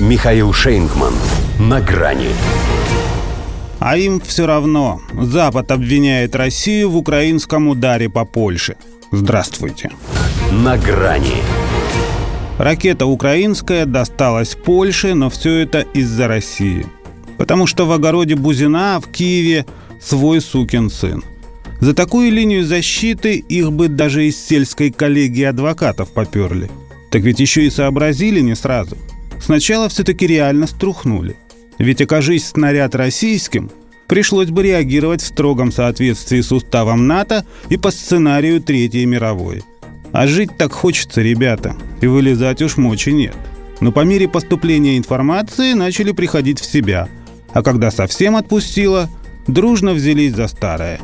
Михаил Шейнгман. На грани. А им все равно. Запад обвиняет Россию в украинском ударе по Польше. Здравствуйте. На грани. Ракета украинская досталась Польше, но все это из-за России. Потому что в огороде Бузина в Киеве свой сукин сын. За такую линию защиты их бы даже из сельской коллегии адвокатов поперли. Так ведь еще и сообразили не сразу – Сначала все-таки реально струхнули. Ведь окажись снаряд российским, пришлось бы реагировать в строгом соответствии с уставом НАТО и по сценарию Третьей мировой. А жить так хочется, ребята, и вылезать уж мочи нет. Но по мере поступления информации начали приходить в себя, а когда совсем отпустило, дружно взялись за старое.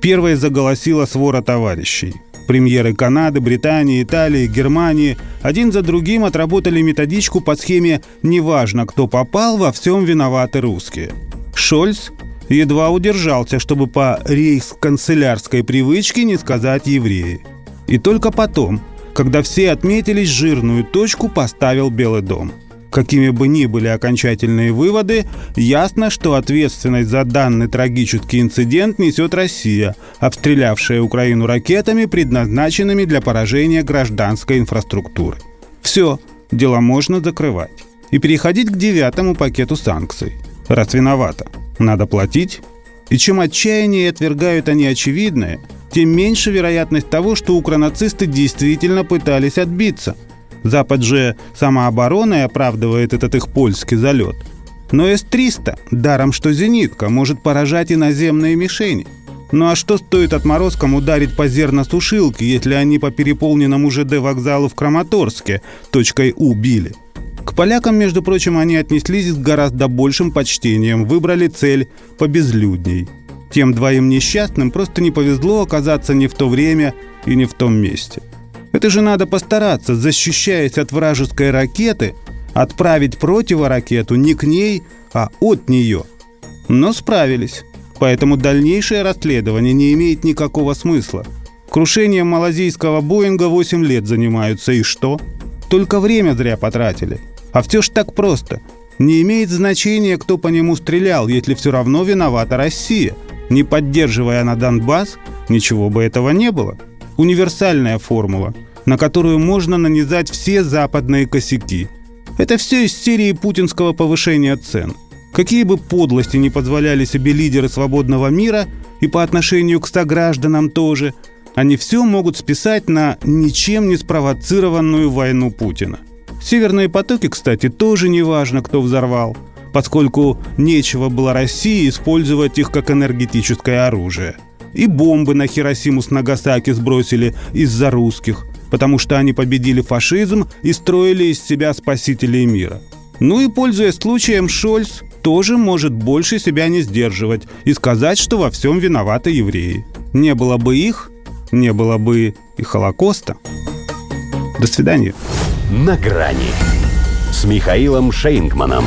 Первой заголосила свора товарищей – Премьеры Канады, Британии, Италии, Германии один за другим отработали методичку по схеме «неважно, кто попал, во всем виноваты русские». Шольц едва удержался, чтобы по рейхсканцелярской привычке не сказать «евреи». И только потом, когда все отметились, жирную точку поставил Белый дом – Какими бы ни были окончательные выводы, ясно, что ответственность за данный трагический инцидент несет Россия, обстрелявшая Украину ракетами, предназначенными для поражения гражданской инфраструктуры. Все, дело можно закрывать. И переходить к девятому пакету санкций. Раз виновата, надо платить. И чем отчаяннее отвергают они очевидное, тем меньше вероятность того, что укронацисты действительно пытались отбиться – Запад же самообороной оправдывает этот их польский залет. Но С-300, даром что зенитка, может поражать и наземные мишени. Ну а что стоит отморозкам ударить по зерносушилке, если они по переполненному ЖД вокзалу в Краматорске точкой У били? К полякам, между прочим, они отнеслись с гораздо большим почтением, выбрали цель побезлюдней. Тем двоим несчастным просто не повезло оказаться не в то время и не в том месте – это же надо постараться, защищаясь от вражеской ракеты, отправить противоракету не к ней, а от нее. Но справились. Поэтому дальнейшее расследование не имеет никакого смысла. Крушением малазийского Боинга 8 лет занимаются, и что? Только время зря потратили. А все ж так просто. Не имеет значения, кто по нему стрелял, если все равно виновата Россия. Не поддерживая на Донбасс, ничего бы этого не было универсальная формула, на которую можно нанизать все западные косяки. Это все из серии путинского повышения цен. Какие бы подлости не позволяли себе лидеры свободного мира и по отношению к согражданам тоже, они все могут списать на ничем не спровоцированную войну Путина. Северные потоки, кстати, тоже не важно, кто взорвал, поскольку нечего было России использовать их как энергетическое оружие – и бомбы на Хиросиму с Нагасаки сбросили из-за русских, потому что они победили фашизм и строили из себя спасителей мира. Ну и, пользуясь случаем, Шольц тоже может больше себя не сдерживать и сказать, что во всем виноваты евреи. Не было бы их, не было бы и Холокоста. До свидания. На грани с Михаилом Шейнгманом.